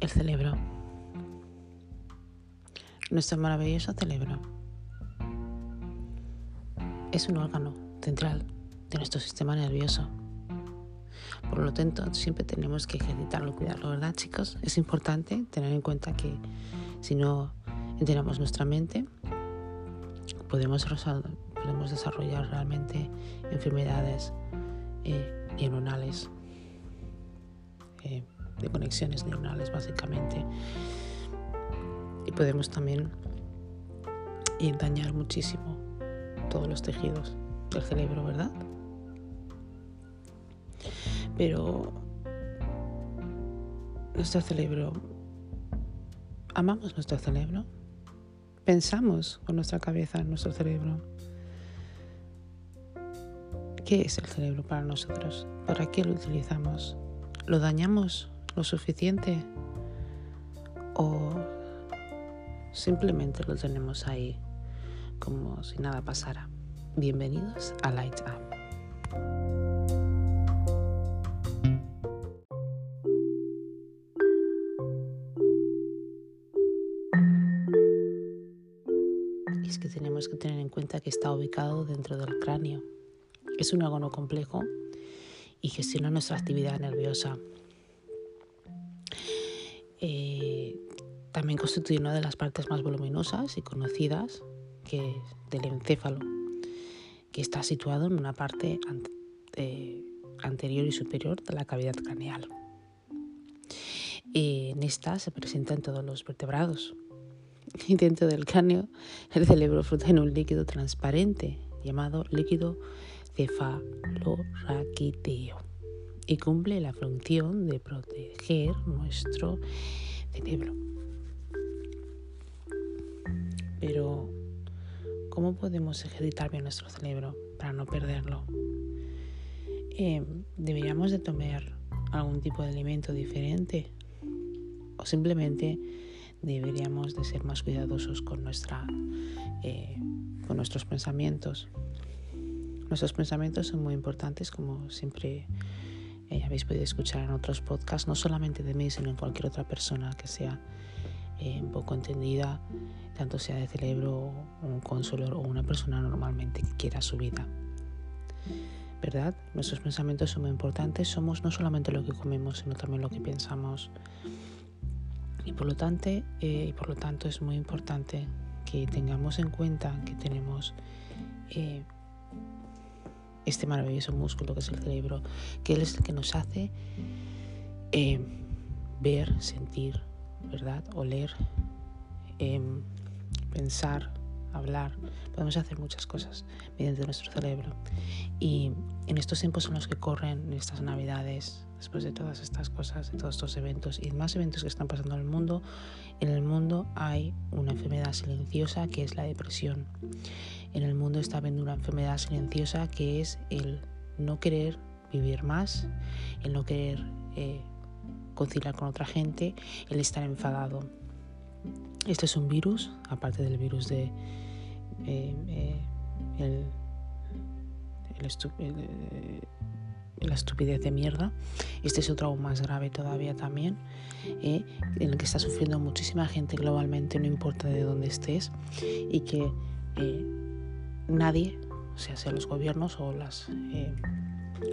El cerebro. Nuestro maravilloso cerebro es un órgano central de nuestro sistema nervioso. Por lo tanto, siempre tenemos que ejercitarlo, cuidarlo, ¿verdad, chicos? Es importante tener en cuenta que si no entrenamos nuestra mente, podemos, desarrollar realmente enfermedades eh, neuronales. De conexiones neuronales básicamente. Y podemos también dañar muchísimo todos los tejidos del cerebro, ¿verdad? Pero nuestro cerebro, amamos nuestro cerebro, pensamos con nuestra cabeza en nuestro cerebro. ¿Qué es el cerebro para nosotros? ¿Para qué lo utilizamos? ¿Lo dañamos lo suficiente o simplemente lo tenemos ahí como si nada pasara. Bienvenidos a Light Up. es que tenemos que tener en cuenta que está ubicado dentro del cráneo. Es un órgano complejo y gestiona nuestra actividad nerviosa, también constituye una de las partes más voluminosas y conocidas que del encéfalo, que está situado en una parte eh, anterior y superior de la cavidad craneal. en esta se presentan todos los vertebrados. Dentro del cráneo, el cerebro flota en un líquido transparente llamado líquido cefalorraquídeo y cumple la función de proteger nuestro cerebro. Pero, ¿cómo podemos ejercitar bien nuestro cerebro para no perderlo? Eh, ¿Deberíamos de tomar algún tipo de alimento diferente? ¿O simplemente deberíamos de ser más cuidadosos con, nuestra, eh, con nuestros pensamientos? Nuestros pensamientos son muy importantes, como siempre eh, habéis podido escuchar en otros podcasts, no solamente de mí, sino en cualquier otra persona que sea eh, poco entendida, tanto sea de cerebro, un consulor o una persona normalmente que quiera su vida. ¿Verdad? Nuestros pensamientos son muy importantes, somos no solamente lo que comemos, sino también lo que pensamos. Y por lo tanto, eh, y por lo tanto es muy importante que tengamos en cuenta que tenemos este maravilloso músculo que es el cerebro, que es el que nos hace eh, ver, sentir, ¿verdad? Oler, eh, pensar, hablar. Podemos hacer muchas cosas mediante nuestro cerebro. Y en estos tiempos en los que corren, en estas navidades, después de todas estas cosas, de todos estos eventos y más eventos que están pasando en el mundo, en el mundo hay una enfermedad silenciosa que es la depresión en el mundo está habiendo una enfermedad silenciosa que es el no querer vivir más, el no querer eh, conciliar con otra gente, el estar enfadado. Este es un virus, aparte del virus de eh, eh, la estupidez de mierda. Este es otro aún más grave todavía también, en el que está sufriendo muchísima gente globalmente, no importa de dónde estés, y que nadie, o sea, sea los gobiernos o las eh,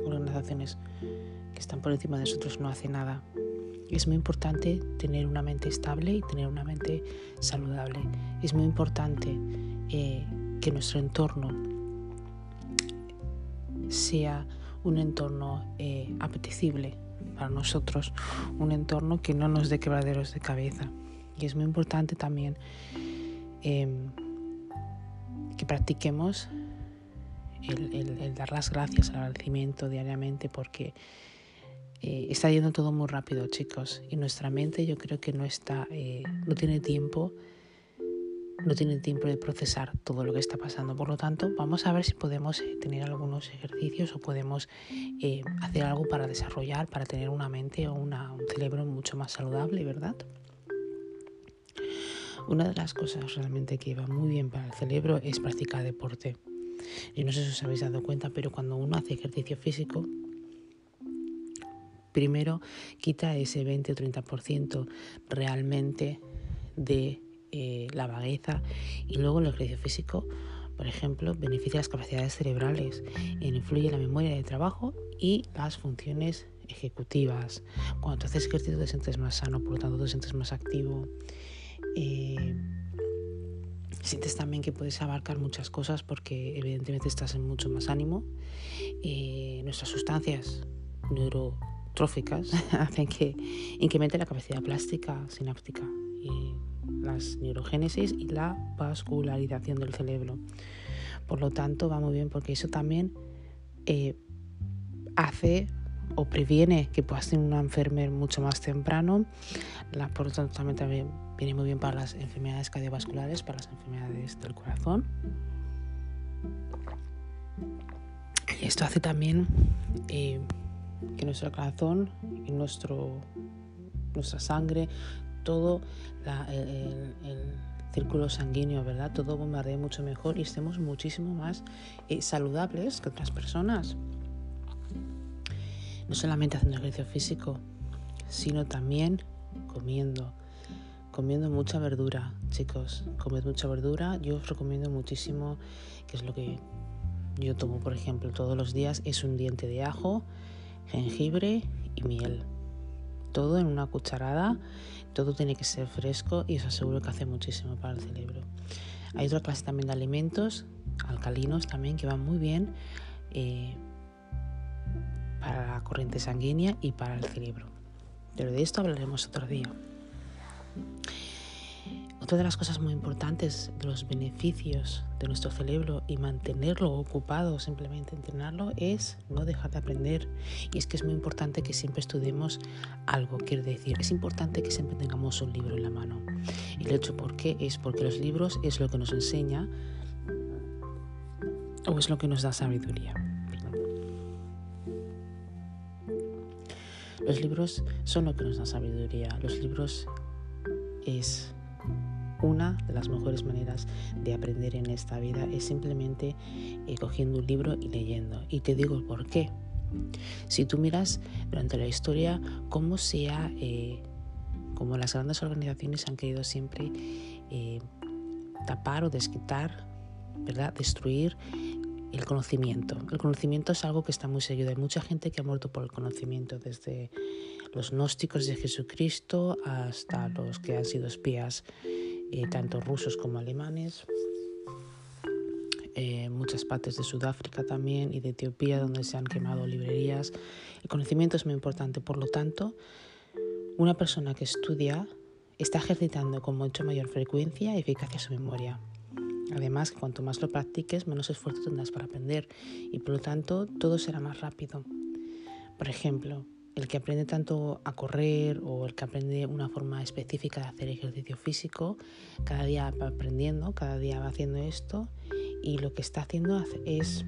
organizaciones que están por encima de nosotros, no hace nada. Es muy importante tener una mente estable y tener una mente saludable. Es muy importante eh, que nuestro entorno sea un entorno eh, apetecible para nosotros, un entorno que no nos dé quebraderos de cabeza. Y es muy importante también em, que practiquemos el, dar las gracias, el agradecimiento diariamente, porque eh, está yendo todo muy rápido, chicos, y nuestra mente yo creo que no está, eh, no tiene tiempo, no tiene tiempo de procesar todo lo que está pasando. Por lo tanto, vamos a ver si podemos eh, tener algunos ejercicios o podemos hacer algo para desarrollar, para tener una mente o un cerebro mucho más saludable, ¿verdad? Una de las cosas realmente que va muy bien para el cerebro es practicar deporte. Y no sé si os habéis dado cuenta, pero cuando uno hace ejercicio físico, Primero, quita ese 20 o 30% realmente de eh, la vagueza y luego el ejercicio físico, por ejemplo, beneficia las capacidades cerebrales, influye en la memoria de trabajo y las funciones ejecutivas. Cuando haces ejercicio te sientes más sano, por lo tanto te sientes más activo. Eh, sientes también que puedes abarcar muchas cosas porque evidentemente estás en mucho más ánimo. Eh, nuestras sustancias neurotróficas hacen que incremente la capacidad plástica sináptica y las neurogénesis y la vascularización del cerebro. Por lo tanto, va muy bien porque eso también eh, hace o previene que puedas tener una enfermedad mucho más temprano. La, por lo tanto, también, viene muy bien para las enfermedades cardiovasculares, para las enfermedades del corazón. Y esto hace también eh, que nuestro corazón nuestro, nuestra sangre, todo el, círculo sanguíneo, ¿verdad? Todo bombardee mucho mejor y estemos muchísimo más eh, saludables que otras personas no solamente haciendo ejercicio físico, sino también comiendo. Comiendo mucha verdura, chicos. Comed mucha verdura. Yo os recomiendo muchísimo, que es lo que yo tomo, por ejemplo, todos los días, es un diente de ajo, jengibre y miel. Todo en una cucharada. Todo tiene que ser fresco y os aseguro que hace muchísimo para el cerebro. Hay otra clase también de alimentos alcalinos también que van muy bien. Eh, para la corriente sanguínea y para el cerebro. Pero de esto hablaremos otro día. Otra de las cosas muy importantes de los beneficios de nuestro cerebro y mantenerlo ocupado, simplemente entrenarlo, es no dejar de aprender. Y es que es muy importante que siempre estudiemos algo, quiere decir, es importante que siempre tengamos un libro en la mano. Y el hecho por qué es porque los libros es lo que nos enseña o es lo que nos da sabiduría. Los libros son lo que nos da sabiduría. Los libros es una de las mejores maneras de aprender en esta vida es simplemente eh, cogiendo un libro y leyendo. Y te digo por qué. Si tú miras durante la historia cómo sea, eh, como las grandes organizaciones han querido siempre eh, tapar o desquitar, ¿verdad? destruir el conocimiento. El conocimiento es algo que está muy seguido. Hay mucha gente que ha muerto por el conocimiento, desde los gnósticos de Jesucristo hasta los que han sido espías, eh, tanto rusos como alemanes. Eh, muchas partes de Sudáfrica también y de Etiopía donde se han quemado librerías. El conocimiento es muy importante, por lo tanto, una persona que estudia está ejercitando con mucha mayor frecuencia y eficacia su memoria. Además, cuanto más lo practiques, menos esfuerzo tendrás para aprender y por lo tanto todo será más rápido. Por ejemplo, el que aprende tanto a correr o el que aprende una forma específica de hacer ejercicio físico, cada día va aprendiendo, cada día va haciendo esto y lo que está haciendo es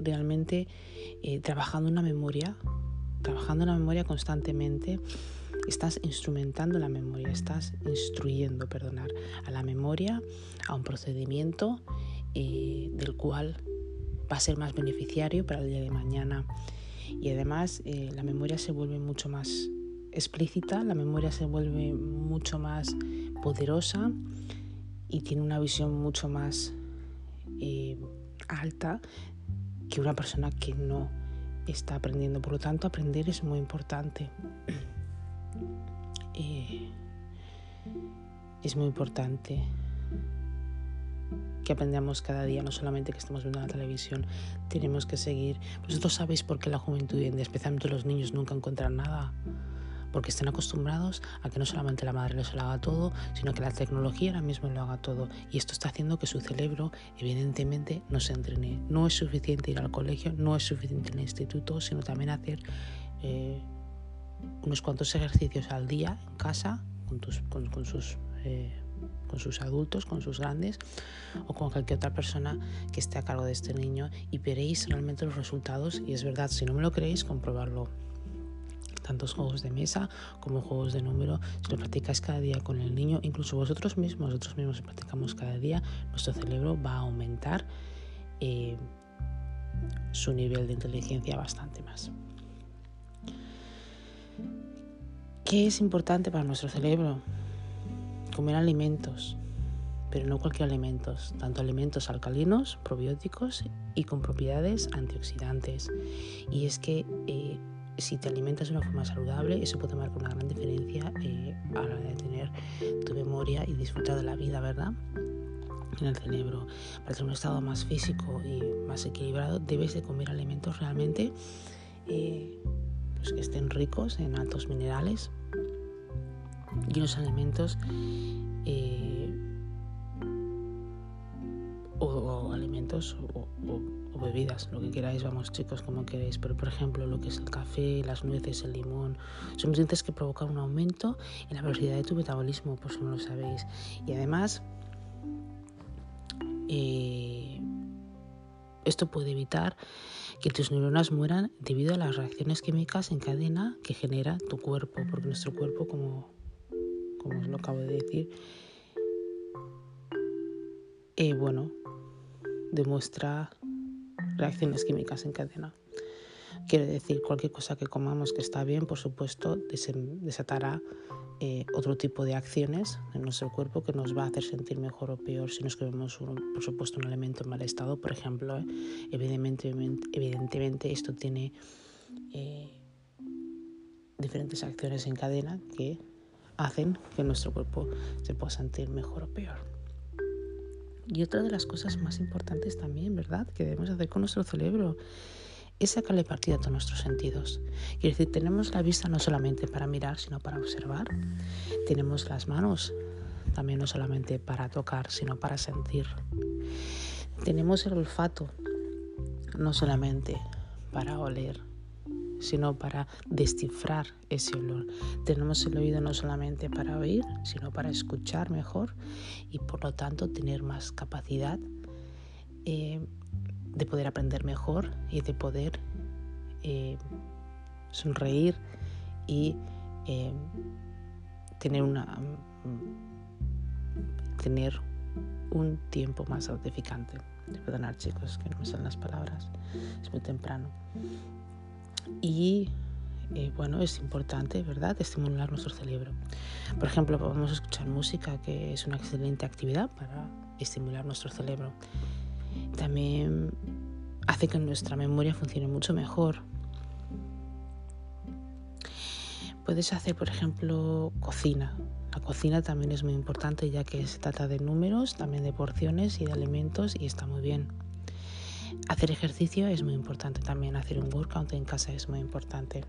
realmente eh, trabajando una memoria, trabajando una memoria constantemente Estás instrumentando la memoria, estás instruyendo, perdonar, a la memoria, a un procedimiento eh, del cual va a ser más beneficiario para el día de mañana. Y además eh, la memoria se vuelve mucho más explícita, la memoria se vuelve mucho más poderosa y tiene una visión mucho más eh, alta que una persona que no está aprendiendo. Por lo tanto, aprender es muy importante. es muy importante que aprendamos cada día, no solamente que estemos viendo la televisión, tenemos que seguir. Vosotros sabéis por qué la juventud, especialmente los niños, nunca encuentran nada. Porque están acostumbrados a que no solamente la madre les lo haga todo, sino que la tecnología ahora mismo lo haga todo. Y esto está haciendo que su cerebro, evidentemente, no se entrene. No es suficiente ir al colegio, no es suficiente en el instituto, sino también hacer eh, unos cuantos ejercicios al día en casa con, tus, con, sus, eh, con sus adultos, con sus grandes o con cualquier otra persona que esté a cargo de este niño y veréis realmente los resultados y es verdad, si no me lo creéis, comprobarlo tantos juegos de mesa como juegos de número, si lo practicáis cada día con el niño, incluso vosotros mismos, nosotros mismos practicamos cada día, nuestro cerebro va a aumentar eh, su nivel de inteligencia bastante más. ¿Qué es importante para nuestro cerebro? Comer alimentos, pero no cualquier alimentos, tanto alimentos alcalinos, probióticos y con propiedades antioxidantes. Y es que eh, si te alimentas de una forma saludable, eso puede marcar una gran diferencia eh, a la hora de tener tu memoria y disfrutar de la vida, ¿verdad? En el cerebro. Para tener un estado más físico y más equilibrado, debes de comer alimentos realmente eh, pues que estén ricos en altos minerales y los alimentos o, bebidas, lo que queráis, vamos chicos, como queréis, pero por ejemplo lo que es el café, las nueces, el limón, son nutrientes que provocan un aumento en la velocidad de tu metabolismo, por si no lo sabéis. Y además, eh, esto puede evitar que tus neuronas mueran debido a las reacciones químicas en cadena que genera tu cuerpo, porque nuestro cuerpo, como, como os lo acabo de decir, eh, bueno, demuestra reacciones químicas en cadena. Quiere decir, cualquier cosa que comamos que está bien, por supuesto, desatará eh, otro tipo de acciones en nuestro cuerpo que nos va a hacer sentir mejor o peor si nos comemos, por supuesto, un alimento en mal estado. Por ejemplo, eh, evidentemente, evidentemente esto tiene eh, diferentes acciones en cadena que hacen que nuestro cuerpo se pueda sentir mejor o peor. Y otra de las cosas más importantes también, ¿verdad?, que debemos hacer con nuestro cerebro es sacarle partido a todos nuestros sentidos. Quiere decir, tenemos la vista no solamente para mirar, sino para observar. Tenemos las manos también no solamente para tocar, sino para sentir. Tenemos el olfato no solamente para oler, sino para descifrar ese olor. Tenemos el oído no solamente para oír, sino para escuchar mejor y por lo tanto tener más capacidad eh, de poder aprender mejor y de poder eh, sonreír y eh, tener una tener un tiempo más gratificante. Perdonar chicos que no me salen las palabras, es muy temprano. Y eh, bueno, es importante, ¿verdad?, estimular nuestro cerebro. Por ejemplo, podemos escuchar música, que es una excelente actividad para estimular nuestro cerebro. También hace que nuestra memoria funcione mucho mejor. Puedes hacer, por ejemplo, cocina. La cocina también es muy importante ya que se trata de números, también de porciones y de alimentos y está muy bien. Hacer ejercicio es muy importante también, hacer un workout en casa es muy importante.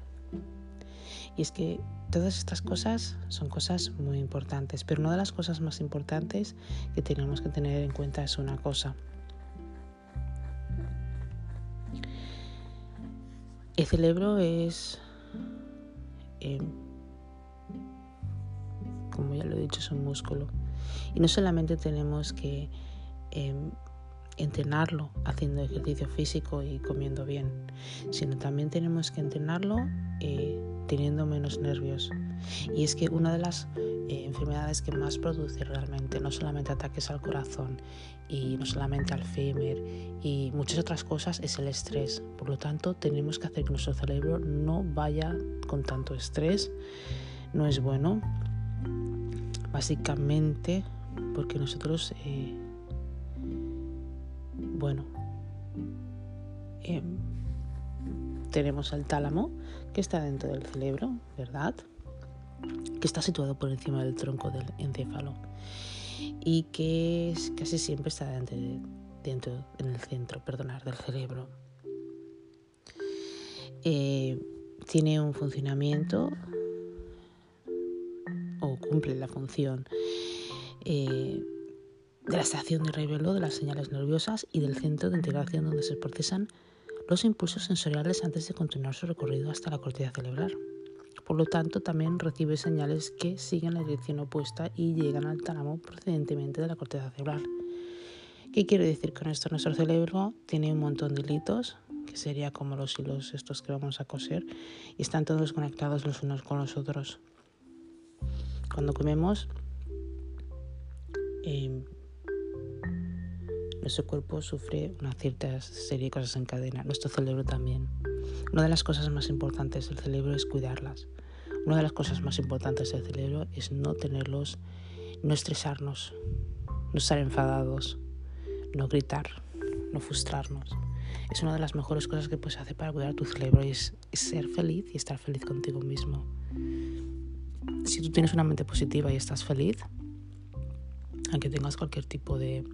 Y es que todas estas cosas son cosas muy importantes, pero una de las cosas más importantes que tenemos que tener en cuenta es una cosa. El cerebro es, em, como ya lo he dicho, es un músculo. Y no solamente tenemos que em, entrenarlo haciendo ejercicio físico y comiendo bien, sino también tenemos que entrenarlo eh, teniendo menos nervios. Y es que una de las eh, enfermedades que más produce realmente, no solamente ataques al corazón y no solamente al fémur y muchas otras cosas, es el estrés. Por lo tanto, tenemos que hacer que nuestro cerebro no vaya con tanto estrés. No es bueno, básicamente porque nosotros... Eh, bueno, em, tenemos el tálamo que está dentro del cerebro, ¿verdad? Que está situado por encima del tronco del encéfalo y que casi siempre está dentro, en el centro, perdonar, del cerebro. Eh, tiene un funcionamiento o cumple la función eh, de la estación de revelo de las señales nerviosas y del centro de integración donde se procesan los impulsos sensoriales antes de continuar su recorrido hasta la corteza cerebral. Por lo tanto, también recibe señales que siguen la dirección opuesta y llegan al tálamo procedentemente de la corteza cerebral. ¿Qué quiere decir con esto? Nuestro cerebro tiene un montón de hilitos, que sería como los hilos estos que vamos a coser, y están todos conectados los unos con los otros. Cuando comemos, eh, nuestro cuerpo sufre una cierta serie de cosas en cadena, nuestro cerebro también. Una de las cosas más importantes del cerebro es cuidarlas. Una de las cosas más importantes del cerebro es no tenerlos, no estresarnos, no estar enfadados, no gritar, no frustrarnos. Es una de las mejores cosas que puedes hacer para cuidar tu cerebro y es, ser feliz y estar feliz contigo mismo. Si tú tienes una mente positiva y estás feliz, aunque tengas cualquier tipo de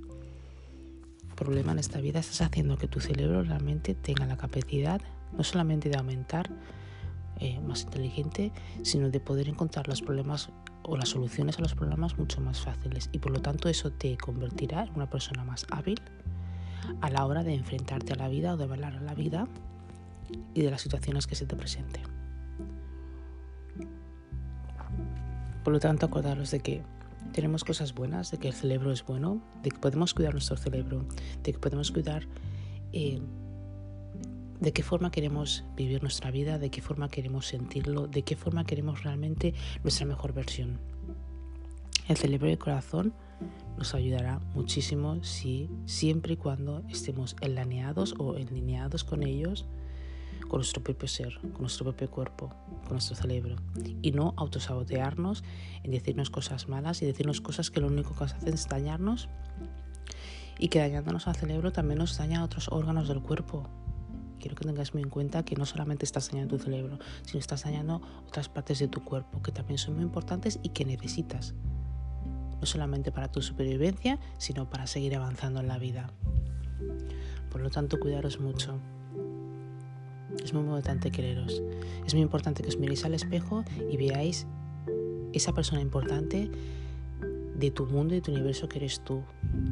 problema en esta vida, estás haciendo que tu cerebro realmente tenga la capacidad no solamente de aumentar eh, más inteligente, sino de poder encontrar los problemas o las soluciones a los problemas mucho más fáciles. Y por lo tanto eso te convertirá en una persona más hábil a la hora de enfrentarte a la vida o de hablar a la vida y de las situaciones que se te presenten. Por lo tanto, acordaros de que tenemos cosas buenas, de que el cerebro es bueno, de que podemos cuidar nuestro cerebro, de que podemos cuidar eh, de qué forma queremos vivir nuestra vida, de qué forma queremos sentirlo, de qué forma queremos realmente nuestra mejor versión. El cerebro y el corazón nos ayudará muchísimo si siempre y cuando estemos enlaneados o enlineados con ellos, con nuestro propio ser, con nuestro propio cuerpo, con nuestro cerebro. Y no autosabotearnos en decirnos cosas malas y decirnos cosas que lo único que hacen es dañarnos y que dañándonos al cerebro también nos daña a otros órganos del cuerpo. Quiero que tengas muy en cuenta que no solamente estás dañando tu cerebro, sino estás dañando otras partes de tu cuerpo que también son muy importantes y que necesitas no solamente para tu supervivencia, sino para seguir avanzando en la vida. Por lo tanto, cuidaros mucho. Es muy importante quereros. Es muy importante que os miréis al espejo y veáis esa persona importante de tu mundo y de tu universo que eres tú.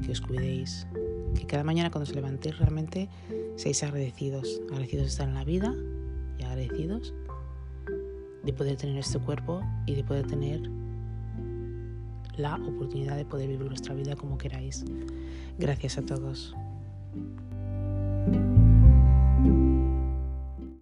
Que os cuidéis. Que cada mañana cuando os levantéis realmente seáis agradecidos. Agradecidos de estar en la vida y agradecidos de poder tener este cuerpo y de poder tener la oportunidad de poder vivir vuestra vida como queráis. Gracias a todos.